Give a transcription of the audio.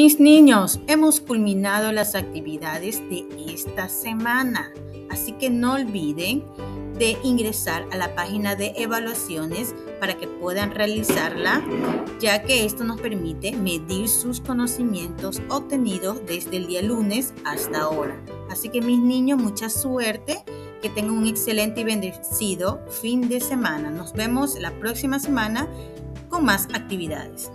Mis niños, hemos culminado las actividades de esta semana, así que no olviden de ingresar a la página de evaluaciones para que puedan realizarla, ya que esto nos permite medir sus conocimientos obtenidos desde el día lunes hasta ahora. Así que mis niños, mucha suerte, que tengan un excelente y bendecido fin de semana. Nos vemos la próxima semana con más actividades.